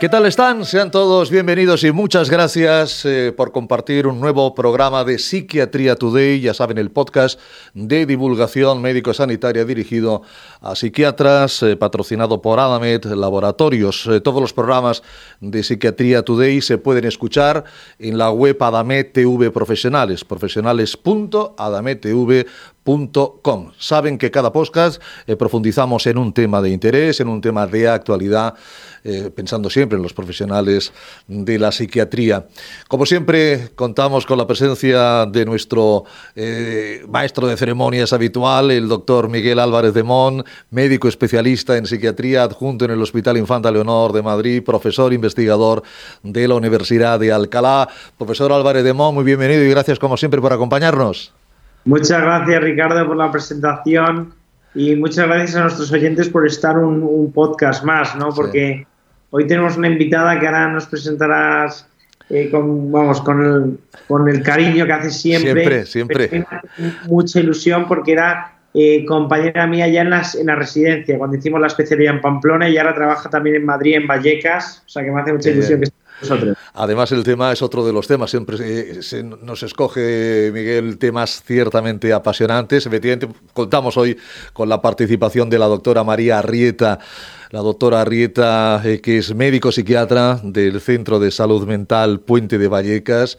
¿Qué tal están? Sean todos bienvenidos y muchas gracias eh, por compartir un nuevo programa de Psiquiatría Today, ya saben, el podcast de divulgación médico-sanitaria dirigido a psiquiatras, eh, patrocinado por Adamet Laboratorios. Eh, todos los programas de Psiquiatría Today se pueden escuchar en la web Adamet TV Profesionales, profesionales.adamettv.com. Saben que cada podcast profundizamos en un tema de interés, en un tema de actualidad eh, pensando siempre en los profesionales de la psiquiatría. Como siempre, contamos con la presencia de nuestro eh, maestro de ceremonias habitual, el doctor Miguel Álvarez de Mon, médico especialista en psiquiatría adjunto en el Hospital Infanta Leonor de Madrid, profesor investigador de la Universidad de Alcalá. Profesor Álvarez de Mon, muy bienvenido y gracias como siempre por acompañarnos. Muchas gracias Ricardo por la presentación y muchas gracias a nuestros oyentes por estar un, podcast más, ¿no? Porque hoy tenemos una invitada que ahora nos presentarás eh, con, vamos, con el, con el cariño que hace siempre. Siempre, siempre. Mucha ilusión porque era eh, compañera mía ya en, las, en la residencia, cuando hicimos la especialidad en Pamplona y ahora trabaja también en Madrid, en Vallecas, o sea que me hace mucha ilusión que esté. Además, el tema es otro de los temas. Siempre se, nos escoge, Miguel, temas ciertamente apasionantes. Efectivamente, contamos hoy con la participación de la doctora María Arrieta la doctora Arrieta, eh, que es médico psiquiatra del Centro de Salud Mental Puente de Vallecas,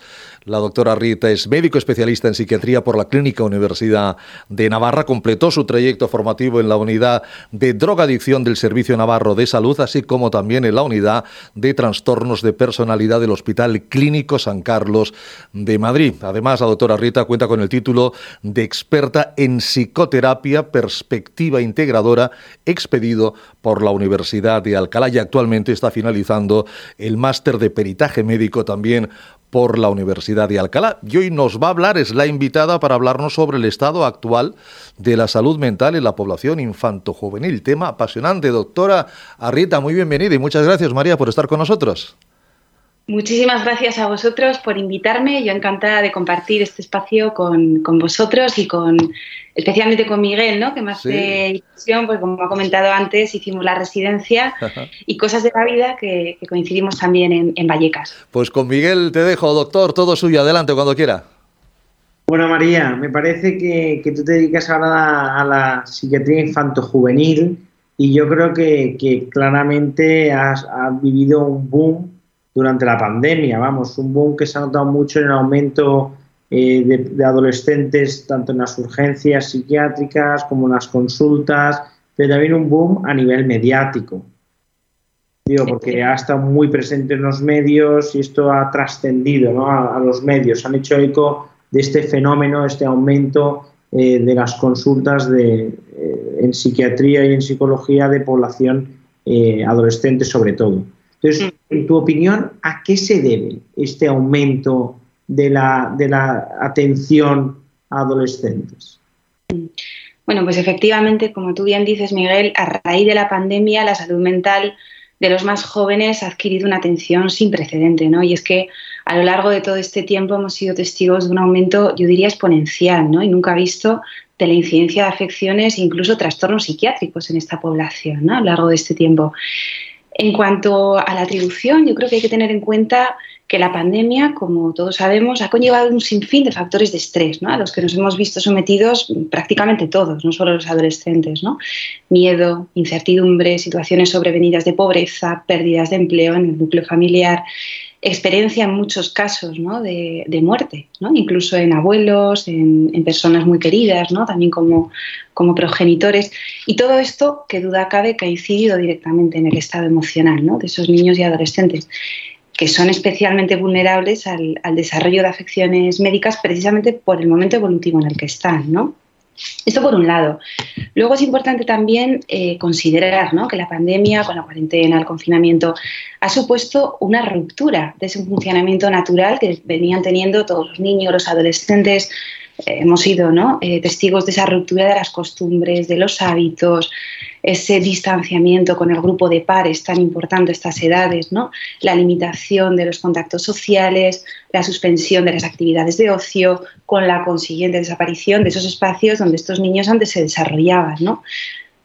la doctora Rita es médico especialista en psiquiatría por la Clínica Universidad de Navarra. Completó su trayecto formativo en la unidad de drogadicción del Servicio Navarro de Salud, así como también en la unidad de trastornos de personalidad del Hospital Clínico San Carlos de Madrid. Además, la doctora Rita cuenta con el título de experta en psicoterapia, perspectiva integradora, expedido por la Universidad de Alcalá y actualmente está finalizando el máster de peritaje médico también por la Universidad de Alcalá. Y hoy nos va a hablar, es la invitada para hablarnos sobre el estado actual de la salud mental en la población infanto-juvenil. Tema apasionante. Doctora Arrieta, muy bienvenida y muchas gracias, María, por estar con nosotros. Muchísimas gracias a vosotros por invitarme. Yo encantada de compartir este espacio con, vosotros y con especialmente con Miguel, ¿no? que más de ilusión, porque como ha comentado antes, hicimos la residencia y cosas de la vida que, coincidimos también en, Vallecas. Pues con Miguel te dejo, doctor, todo suyo, adelante cuando quiera. Bueno, María, me parece que, tú te dedicas ahora a, la psiquiatría infanto-juvenil y yo creo que, claramente has, has vivido un boom durante la pandemia. Vamos, un boom que se ha notado mucho en el aumento eh, de, adolescentes, tanto en las urgencias psiquiátricas como en las consultas, pero también un boom a nivel mediático. Digo, porque ha estado muy presente en los medios y esto ha trascendido ¿no? a, los medios. Han hecho eco de este fenómeno, este aumento eh, de las consultas de, eh, en psiquiatría y en psicología de población adolescente sobre todo. Entonces, en tu opinión, ¿a qué se debe este aumento de la, de la atención a adolescentes? Bueno, pues efectivamente, como tú bien dices, Miguel, a raíz de la pandemia, la salud mental de los más jóvenes ha adquirido una atención sin precedente, ¿no? Y es que a lo largo de todo este tiempo hemos sido testigos de un aumento, yo diría, exponencial, ¿no? Y nunca visto de la incidencia de afecciones e incluso trastornos psiquiátricos en esta población, ¿no? A lo largo de este tiempo. En cuanto a la atribución, yo creo que hay que tener en cuenta que la pandemia, como todos sabemos, ha conllevado un sinfín de factores de estrés, ¿no? a los que nos hemos visto sometidos prácticamente todos, no solo los adolescentes. ¿no? Miedo, incertidumbre, situaciones sobrevenidas de pobreza, pérdidas de empleo en el núcleo familiar, experiencia en muchos casos de, muerte, incluso en abuelos, en, personas muy queridas, ¿no? también como, como, progenitores. Y todo esto, que duda cabe, que ha incidido directamente en el estado emocional de esos niños y adolescentes que son especialmente vulnerables al, desarrollo de afecciones médicas precisamente por el momento evolutivo en el que están, ¿no? Esto por un lado. Luego es importante también eh, considerar que la pandemia, con la cuarentena, el confinamiento, ha supuesto una ruptura de ese funcionamiento natural que venían teniendo todos los niños, los adolescentes. Eh, hemos sido eh, testigos de esa ruptura de las costumbres, de los hábitos, ese distanciamiento con el grupo de pares tan importante a estas edades, ¿no? la limitación de los contactos sociales, la suspensión de las actividades de ocio, con la consiguiente desaparición de esos espacios donde estos niños antes se desarrollaban. ¿no?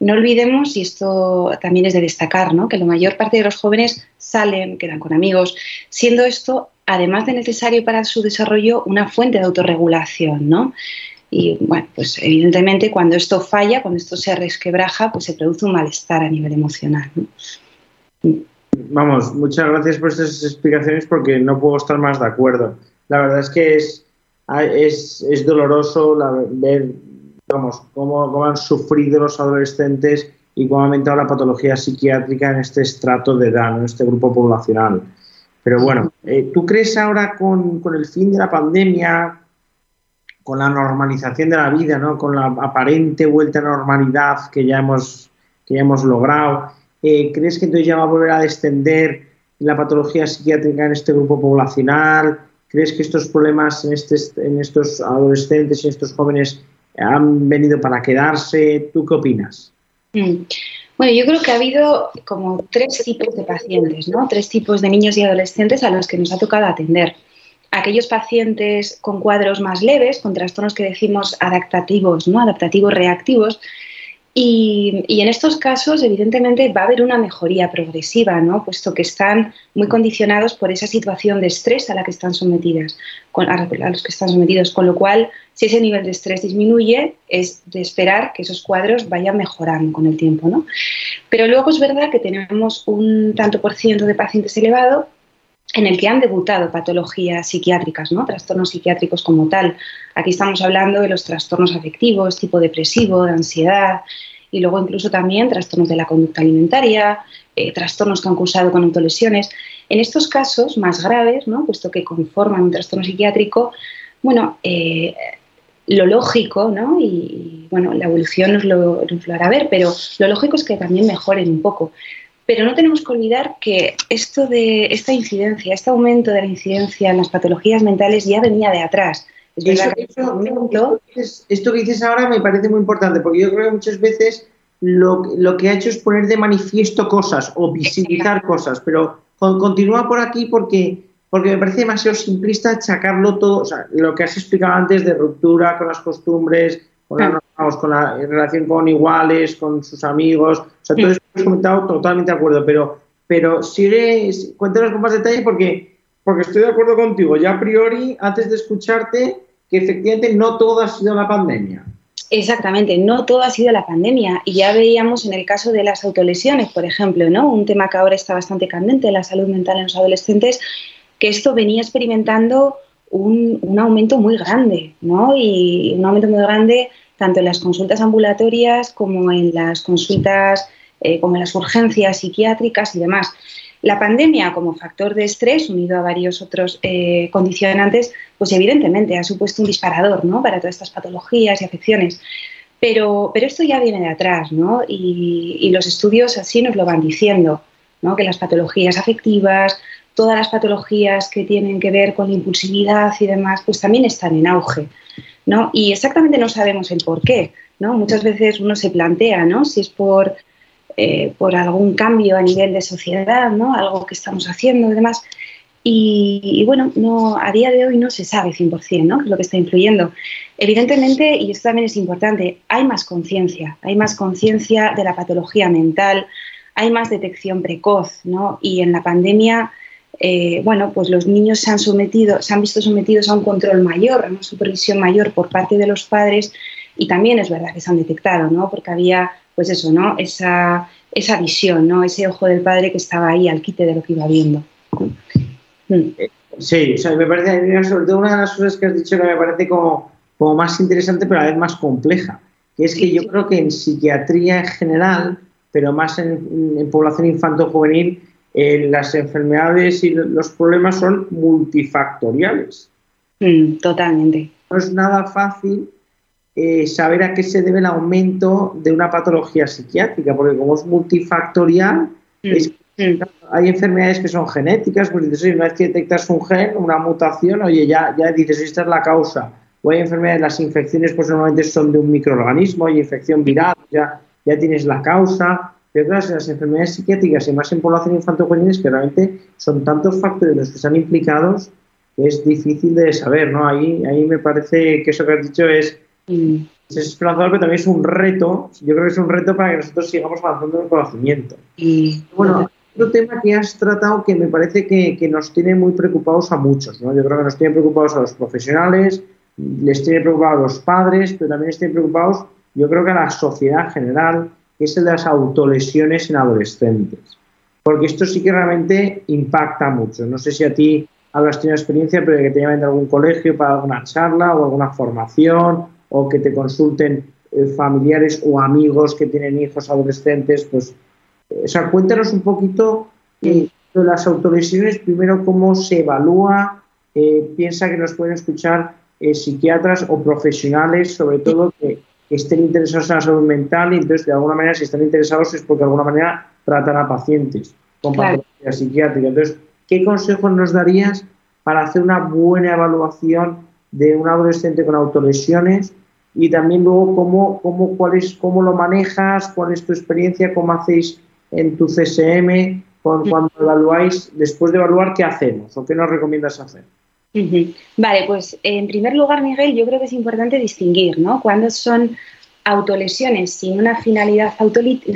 no olvidemos, y esto también es de destacar, ¿no? que la mayor parte de los jóvenes salen, quedan con amigos, siendo esto, además de necesario para su desarrollo, una fuente de autorregulación. ¿no? Y bueno, pues evidentemente cuando esto falla, cuando esto se resquebraja, pues se produce un malestar a nivel emocional. Vamos, muchas gracias por estas explicaciones porque no puedo estar más de acuerdo. La verdad es que es, es, doloroso ver vamos, cómo, han sufrido los adolescentes y cómo ha aumentado la patología psiquiátrica en este estrato de edad, en este grupo poblacional. Pero bueno, eh, ¿tú crees ahora con, el fin de la pandemia, con la normalización de la vida, ¿no? con la aparente vuelta a normalidad que ya hemos, que ya hemos logrado, eh, ¿crees que entonces ya va a volver a descender la patología psiquiátrica en este grupo poblacional? ¿Crees que estos problemas en, este, en estos adolescentes y estos jóvenes han venido para quedarse? ¿Tú qué opinas? Mm. Bueno, yo creo que ha habido como tres tipos de pacientes, ¿no? Tres tipos de niños y adolescentes a los que nos ha tocado atender. Aquellos pacientes con cuadros más leves, con trastornos que decimos adaptativos, ¿no? Adaptativos reactivos, y, en estos casos, evidentemente, va a haber una mejoría progresiva, ¿no? puesto que están muy condicionados por esa situación de estrés a la que están sometidas, a los que están sometidos. Con lo cual, si ese nivel de estrés disminuye, es de esperar que esos cuadros vayan mejorando con el tiempo. ¿no? Pero luego es verdad que tenemos un tanto por ciento de pacientes elevado en el que han debutado patologías psiquiátricas, ¿no? trastornos psiquiátricos como tal. Aquí estamos hablando de los trastornos afectivos, tipo depresivo, de ansiedad, y luego incluso también trastornos de la conducta alimentaria, eh, trastornos que han cursado con autolesiones. En estos casos más graves, ¿no? puesto que conforman un trastorno psiquiátrico, bueno, eh, lo lógico, ¿no? y, bueno, la evolución lo, nos lo hará ver, pero lo lógico es que también mejoren un poco. Pero no tenemos que olvidar que esto de esta incidencia, este aumento de la incidencia en las patologías mentales ya venía de atrás. esto, que dices ahora me parece muy importante, porque yo creo que muchas veces lo, que ha hecho es poner de manifiesto cosas o visibilizar cosas, pero continúa por aquí porque, porque me parece demasiado simplista achacarlo todo, o sea, lo que has explicado antes de ruptura con las costumbres, con la, con la relación con iguales, con sus amigos, o sea, todo eso que has comentado totalmente de acuerdo, pero, pero sigue, cuéntanos con más detalle porque, porque estoy de acuerdo contigo, ya a priori, antes de escucharte, que efectivamente no todo ha sido la pandemia. Exactamente, no todo ha sido la pandemia. Y ya veíamos en el caso de las autolesiones, por ejemplo, ¿no? un tema que ahora está bastante candente, la salud mental en los adolescentes, que esto venía experimentando un, un, aumento muy grande, ¿no? Y un aumento muy grande tanto en las consultas ambulatorias como en las consultas, eh, como las urgencias psiquiátricas y demás. La pandemia como factor de estrés, unido a varios otros eh, condicionantes, pues evidentemente ha supuesto un disparador ¿no? para todas estas patologías y afecciones. Pero, pero esto ya viene de atrás, ¿no? Y, y los estudios así nos lo van diciendo, ¿no? Que las patologías afectivas, todas las patologías que tienen que ver con la impulsividad y demás, pues también están en auge. ¿no? Y exactamente no sabemos el por qué. ¿no? Muchas veces uno se plantea ¿no? si es por, eh, por algún cambio a nivel de sociedad, ¿no? algo que estamos haciendo y demás. Y, bueno, no, a día de hoy no se sabe 100% ¿no? lo que está influyendo. Evidentemente, y esto también es importante, hay más conciencia, hay más conciencia de la patología mental, hay más detección precoz, ¿no? Y en la pandemia eh, bueno, pues los niños se han sometido, se han visto sometidos a un control mayor, a una supervisión mayor por parte de los padres y también es verdad que se han detectado, ¿no? Porque había, pues eso, ¿no? Esa, esa visión, ¿no? Ese ojo del padre que estaba ahí al quite de lo que iba viendo. Mm. Sí, o sea, me parece, sobre todo una de las cosas que has dicho que me parece como, como más interesante, pero a la vez más compleja, que es que yo creo que en psiquiatría en general, pero más en, en población infanto-juvenil, las enfermedades y los problemas son multifactoriales. Mm, totalmente. No es nada fácil eh, saber a qué se debe el aumento de una patología psiquiátrica, porque como es multifactorial, mm, mm. hay enfermedades que son genéticas, pues dices, una vez que detectas un gen, una mutación, oye, ya, ya dices, esta es la causa. O hay enfermedades, las infecciones pues normalmente son de un microorganismo, hay infección viral, ya, ya tienes la causa pero las enfermedades psiquiátricas y más en población infantil que realmente son tantos factores los que están implicados que es difícil de saber, ¿no? Ahí, ahí me parece que eso que has dicho es, es esperanzador, pero también es un reto. Yo creo que es un reto para que nosotros sigamos avanzando en el conocimiento. Y bueno, otro tema que has tratado que me parece que, que, nos tiene muy preocupados a muchos. ¿no? Yo creo que nos tiene preocupados a los profesionales, les tiene preocupados a los padres, pero también les tiene preocupados, yo creo que a la sociedad en general, que es el de las autolesiones en adolescentes. Porque esto sí que realmente impacta mucho. No sé si a ti habrás tenido experiencia, pero que te llamen de algún colegio para alguna charla o alguna formación o que te consulten eh, familiares o amigos que tienen hijos adolescentes, pues, eh, o sea, cuéntanos un poquito eh, de las autolesiones, primero cómo se evalúa, piensa que nos pueden escuchar psiquiatras o profesionales, sobre todo que, estén interesados en la salud mental y entonces de alguna manera si están interesados es porque de alguna manera tratan a pacientes con patología psiquiátrica. Entonces, ¿qué consejos nos darías para hacer una buena evaluación de un adolescente con autolesiones y también luego cómo, cómo, cuál es, cómo lo manejas, cuál es tu experiencia, cómo hacéis en tu CSM, cuando evaluáis, después de evaluar, ¿qué hacemos o qué nos recomiendas hacer? Vale, pues en primer lugar, Miguel, yo creo que es importante distinguir, ¿no? Cuando son autolesiones sin una finalidad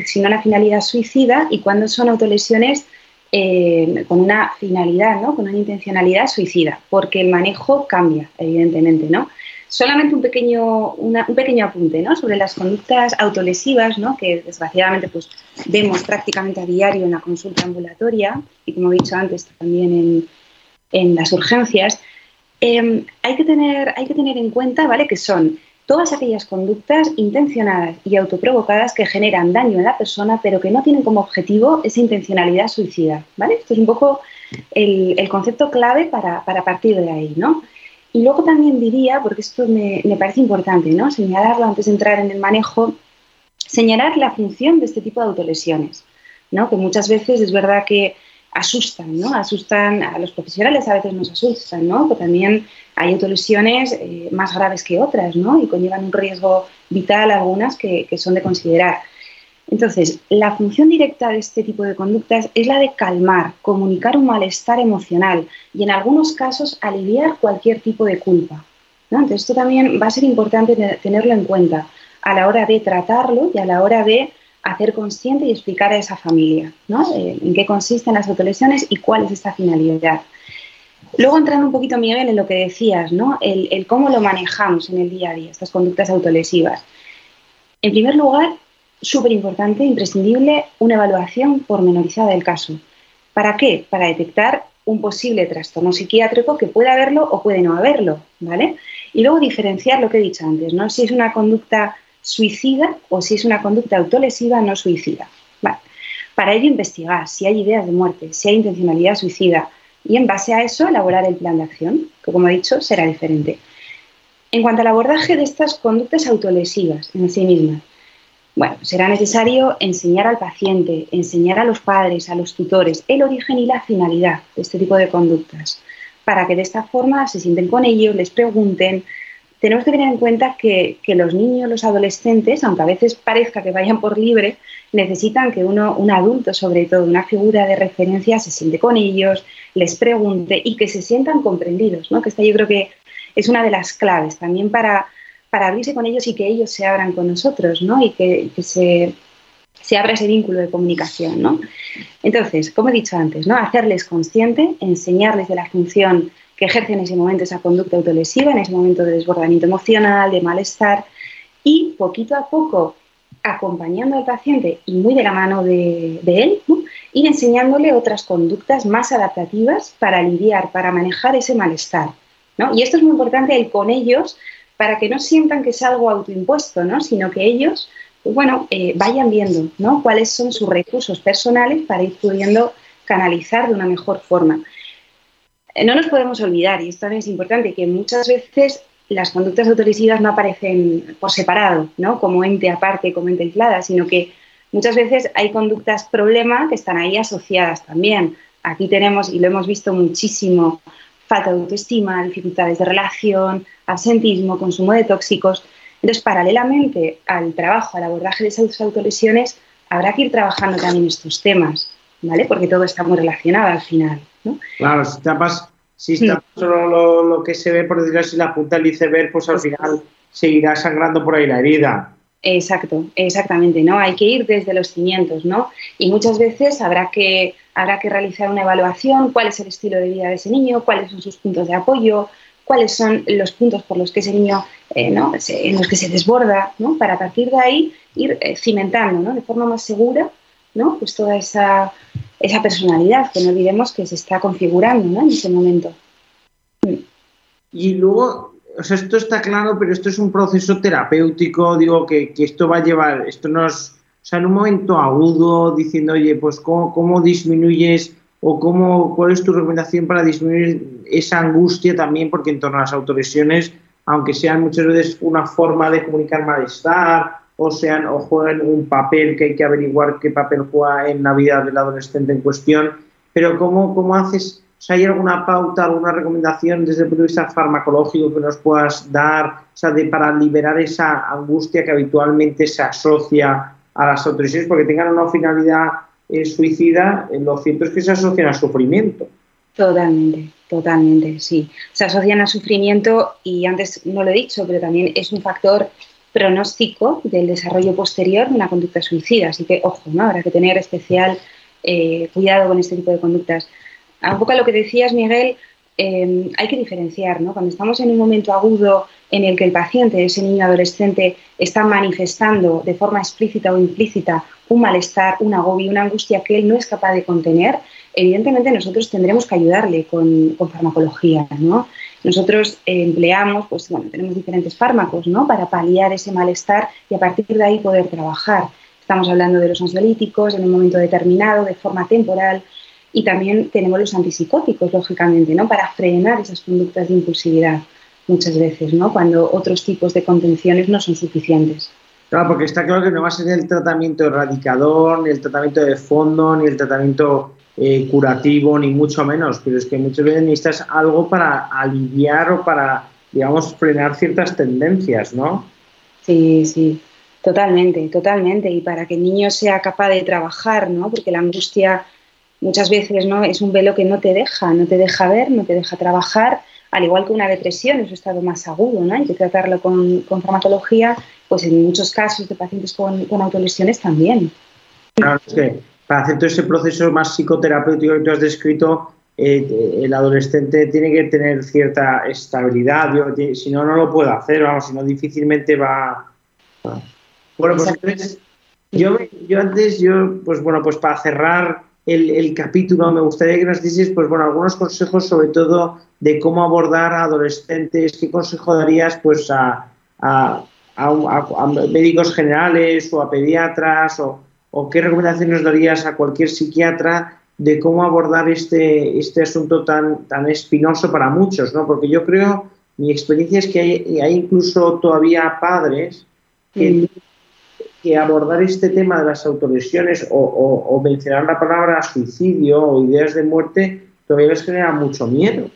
sin una finalidad suicida y cuando son autolesiones eh, con una finalidad, ¿no? Con una intencionalidad suicida, porque el manejo cambia, evidentemente, ¿no? Solamente un pequeño, un pequeño apunte ¿no? sobre las conductas autolesivas, ¿no? que desgraciadamente pues, vemos prácticamente a diario en la consulta ambulatoria y como he dicho antes también en, en las urgencias. Em, hay, que tener, hay que tener en cuenta ¿vale? que son todas aquellas conductas intencionadas y autoprovocadas que generan daño en la persona, pero que no tienen como objetivo esa intencionalidad suicida. ¿vale? Esto es un poco el, concepto clave para, para, partir de ahí. ¿no? Y luego también diría, porque esto me, me, parece importante, ¿no? señalarlo antes de entrar en el manejo, señalar la función de este tipo de autolesiones, ¿no? que muchas veces es verdad que asustan, ¿no? Asustan a los profesionales, a veces nos asustan, ¿no? Pero también hay autolesiones eh, más graves que otras, ¿no? Y conllevan un riesgo vital algunas que, que son de considerar. Entonces, la función directa de este tipo de conductas es la de calmar, comunicar un malestar emocional y en algunos casos aliviar cualquier tipo de culpa. ¿no? Entonces, esto también va a ser importante tenerlo en cuenta a la hora de tratarlo y a la hora de hacer consciente y explicar a esa familia ¿no? Eh, en qué consisten las autolesiones y cuál es esta finalidad. Luego entrando un poquito, Miguel, en lo que decías, ¿no? el, el cómo lo manejamos en el día a día, estas conductas autolesivas. En primer lugar, súper importante, imprescindible, una evaluación pormenorizada del caso. ¿Para qué? Para detectar un posible trastorno psiquiátrico que puede haberlo o puede no haberlo, ¿vale? Y luego diferenciar lo que he dicho antes, ¿no? Si es una conducta suicida o si es una conducta autolesiva no suicida. Para ello investigar si hay ideas de muerte, si hay intencionalidad suicida y en base a eso elaborar el plan de acción, que como he dicho será diferente. En cuanto al abordaje de estas conductas autolesivas en sí mismas, bueno, será necesario enseñar al paciente, enseñar a los padres, a los tutores, el origen y la finalidad de este tipo de conductas, para que de esta forma se sienten con ellos, les pregunten, tenemos que tener en cuenta que, los niños, los adolescentes, aunque a veces parezca que vayan por libre, necesitan que uno, un adulto, sobre todo, una figura de referencia, se siente con ellos, les pregunte y que se sientan comprendidos, ¿no? Que esta yo creo que es una de las claves también para, para abrirse con ellos y que ellos se abran con nosotros, ¿no? Y que, se, se, abra ese vínculo de comunicación, ¿no? Entonces, como he dicho antes, ¿no? Hacerles consciente, enseñarles de la función que ejerce en ese momento esa conducta autolesiva, en ese momento de desbordamiento emocional, de malestar, y poquito a poco acompañando al paciente y muy de la mano de, él, ir enseñándole otras conductas más adaptativas para lidiar, para manejar ese malestar. Y esto es muy importante el con ellos para que no sientan que es algo autoimpuesto, ¿no? sino que ellos pues bueno, eh, vayan viendo ¿no? cuáles son sus recursos personales para ir pudiendo canalizar de una mejor forma. No nos podemos olvidar, y esto también es importante, que muchas veces las conductas autolesivas no aparecen por separado, ¿no? como ente aparte, como ente aislada, sino que muchas veces hay conductas problema que están ahí asociadas también. Aquí tenemos, y lo hemos visto muchísimo, falta de autoestima, dificultades de relación, absentismo, consumo de tóxicos. Entonces, paralelamente al trabajo, al abordaje de esas autolesiones, habrá que ir trabajando también estos temas, ¿vale? Porque todo está muy relacionado al final. Claro, si tapas, si solo lo, que se ve, por decirlo así, la punta del iceberg, pues al final seguirá sangrando por ahí la herida. Exacto, exactamente, ¿no? Hay que ir desde los cimientos, ¿no? Y muchas veces habrá que, habrá que realizar una evaluación, cuál es el estilo de vida de ese niño, cuáles son sus puntos de apoyo, cuáles son los puntos por los que ese niño, eh, ¿no? en los que se desborda, ¿no? Para a partir de ahí ir eh, cimentando, ¿no? De forma más segura, ¿no? Pues toda esa, esa personalidad, que no olvidemos que se está configurando, ¿no? En ese momento. Y luego, o sea, esto está claro, pero esto es un proceso terapéutico, digo, que, esto va a llevar, esto no es, o sea, en un momento agudo, diciendo, oye, pues, ¿cómo, disminuyes o cómo, cuál es tu recomendación para disminuir esa angustia también? Porque en torno a las autolesiones, aunque sean muchas veces una forma de comunicar malestar o sean o jueguen un papel que hay que averiguar qué papel juega en la vida del adolescente en cuestión, pero ¿cómo, cómo haces si ¿hay alguna pauta, alguna recomendación desde el punto de vista farmacológico que nos puedas dar o para liberar esa angustia que habitualmente se asocia a las autolesiones? Porque tengan una finalidad eh, suicida, eh, lo cierto es que se asocian al sufrimiento. Totalmente, totalmente, sí. Se asocian al sufrimiento y antes no lo he dicho, pero también es un factor pronóstico del desarrollo posterior de una conducta suicida. Así que, ojo, ¿no? habrá que tener especial eh, cuidado con este tipo de conductas un poco a lo que decías, Miguel, em, hay que diferenciar, ¿no? Cuando estamos en un momento agudo en el que el paciente, ese niño adolescente, está manifestando de forma explícita o implícita un malestar, un agobio, una angustia que él no es capaz de contener, evidentemente nosotros tendremos que ayudarle con, farmacología, ¿no? Nosotros empleamos, pues bueno, tenemos diferentes fármacos, ¿no? Para paliar ese malestar y a partir de ahí poder trabajar. Estamos hablando de los ansiolíticos en un momento determinado, de forma temporal, y también tenemos los antipsicóticos, lógicamente, ¿no? Para frenar esas conductas de impulsividad muchas veces, ¿no? Cuando otros tipos de contenciones no son suficientes. Claro, porque está claro que no va a ser el tratamiento erradicador, ni el tratamiento de fondo, ni el tratamiento eh, curativo, ni mucho menos, pero es que muchas veces necesitas algo para aliviar o para, digamos, frenar ciertas tendencias, ¿no? Sí, sí, totalmente, totalmente. Y para que el niño sea capaz de trabajar, ¿no? Porque la angustia muchas veces no es un velo que no te deja, no te deja ver, no te deja trabajar, al igual que una depresión, es un estado más agudo, ¿no? Hay que tratarlo con, farmacología, pues en muchos casos de pacientes con, autolesiones también. Claro, es que para hacer todo ese proceso más psicoterapéutico que tú has descrito, eh, el adolescente tiene que tener cierta estabilidad, si no, no lo puede hacer, vamos, si no, difícilmente va... Bueno, pues yo, yo antes, yo, pues bueno, pues para cerrar el, capítulo, me gustaría que nos dices, pues bueno, algunos consejos sobre todo de cómo abordar a adolescentes, qué consejo darías pues a, médicos generales o a pediatras o, qué recomendaciones darías a cualquier psiquiatra de cómo abordar este, este asunto tan, tan espinoso para muchos, ¿no? Porque yo creo, mi experiencia es que hay, hay incluso todavía padres que que abordar este tema de las autolesiones o, mencionar la palabra suicidio o ideas de muerte todavía les genera mucho miedo.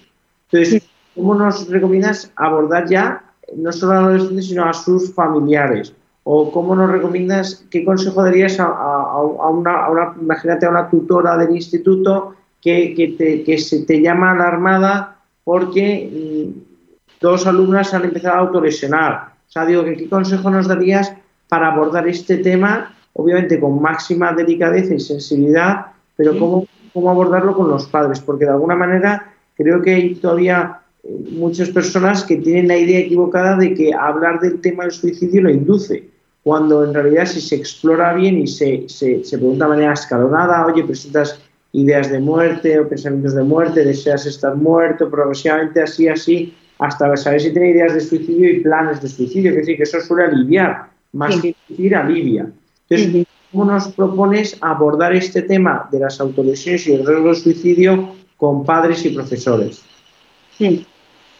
Entonces, ¿cómo nos recomiendas abordar ya no solo a los adolescentes, sino a sus familiares? ¿O cómo nos recomiendas, qué consejo darías a, una, imagínate, a una tutora del instituto que, te, que se te llama alarmada porque mm, dos alumnas han empezado a autolesionar? O sea, digo, ¿qué consejo nos darías para abordar este tema, obviamente con máxima delicadeza y sensibilidad, pero cómo, cómo abordarlo con los padres, porque de alguna manera creo que hay todavía eh, muchas personas que tienen la idea equivocada de que hablar del tema del suicidio lo induce, cuando en realidad si se explora bien y se, se, se pregunta de manera escalonada, oye, presentas ideas de muerte o pensamientos de muerte, deseas estar muerto, progresivamente así, así, hasta saber si tiene ideas de suicidio y planes de suicidio, es decir, que eso suele aliviar más que decir alivia. Entonces, ¿cómo nos propones abordar este tema de las autolesiones y el riesgo de suicidio con padres y profesores?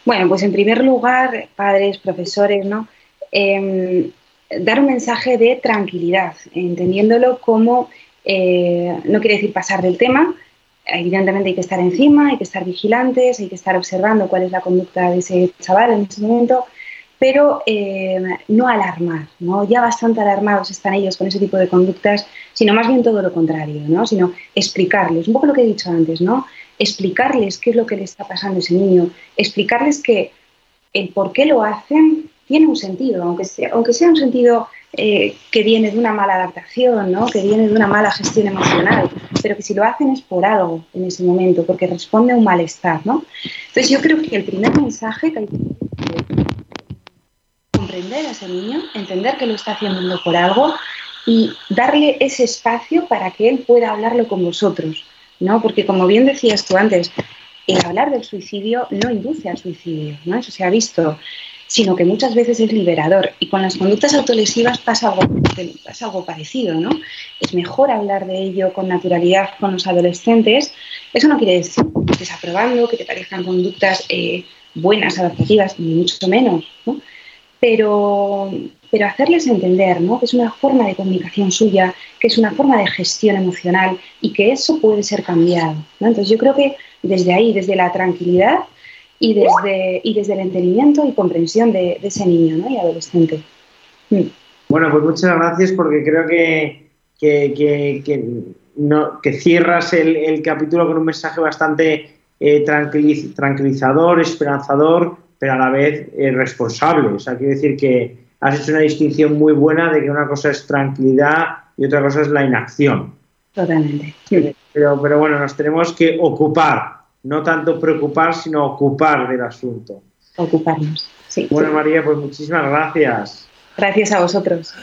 Bueno, pues en primer lugar, padres, profesores, ¿no? Em, dar un mensaje de tranquilidad, entendiéndolo como, eh, no quiere decir pasar del tema, evidentemente hay que estar encima, hay que estar vigilantes, hay que estar observando cuál es la conducta de ese chaval en ese momento, pero eh, no alarmar, ¿no? Ya bastante alarmados están ellos con ese tipo de conductas, sino más bien todo lo contrario, ¿no? Sino explicarles, un poco lo que he dicho antes, ¿no? Explicarles qué es lo que le está pasando a ese niño, explicarles que el por qué lo hacen tiene un sentido, aunque sea, aunque sea un sentido eh, que viene de una mala adaptación, ¿no? que viene de una mala gestión emocional, pero que si lo hacen es por algo en ese momento, porque responde a un malestar. ¿no? Entonces yo creo que el primer mensaje que hay que comprender a ese niño, entender que lo está haciendo por algo y darle ese espacio para que él pueda hablarlo con vosotros. ¿no? Porque como bien decías tú antes, el hablar del suicidio no induce al suicidio, ¿no? Eso se ha visto sino que muchas veces es liberador. Y con las conductas autolesivas pasa algo, pasa algo parecido, ¿no? Es mejor hablar de ello con naturalidad con los adolescentes. Eso no quiere decir que estés aprobando, que te parezcan conductas eh, buenas, adaptativas, ni mucho menos, ¿no? Pero, pero hacerles entender ¿no? que es una forma de comunicación suya, que es una forma de gestión emocional y que eso puede ser cambiado. ¿no? Entonces yo creo que desde ahí, desde la tranquilidad, y desde, y desde el entendimiento y comprensión de, ese niño ¿no? y adolescente. Mm. Bueno, pues muchas gracias porque creo que, que, no, que cierras el, el, capítulo con un mensaje bastante eh, tranquilizador, esperanzador, pero a la vez eh, responsable. O sea, quiero decir que has hecho una distinción muy buena de que una cosa es tranquilidad y otra cosa es la inacción. Totalmente. Pero, pero bueno, nos tenemos que ocupar no tanto preocupar, sino ocupar del asunto. Ocuparnos, sí. Bueno, María, pues muchísimas gracias. Gracias a vosotros.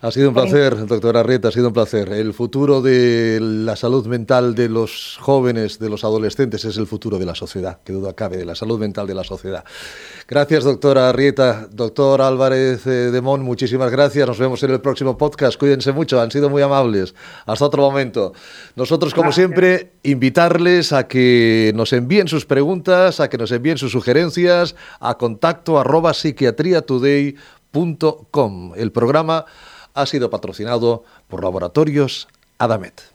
Ha sido un placer, doctora Arrieta, ha sido un placer. El futuro de la salud mental de los jóvenes, de los adolescentes, es el futuro de la sociedad, que duda cabe, de la salud mental de la sociedad. Gracias, doctora Arrieta. Doctor Álvarez eh, de Mon, muchísimas gracias. Nos vemos en el próximo podcast. Cuídense mucho, han sido muy amables. Hasta otro momento. Nosotros, como siempre, invitarles a que nos envíen sus preguntas, a que nos envíen sus sugerencias a contacto arroba psiquiatriatoday.com. El programa ha sido patrocinado por Laboratorios Adamet.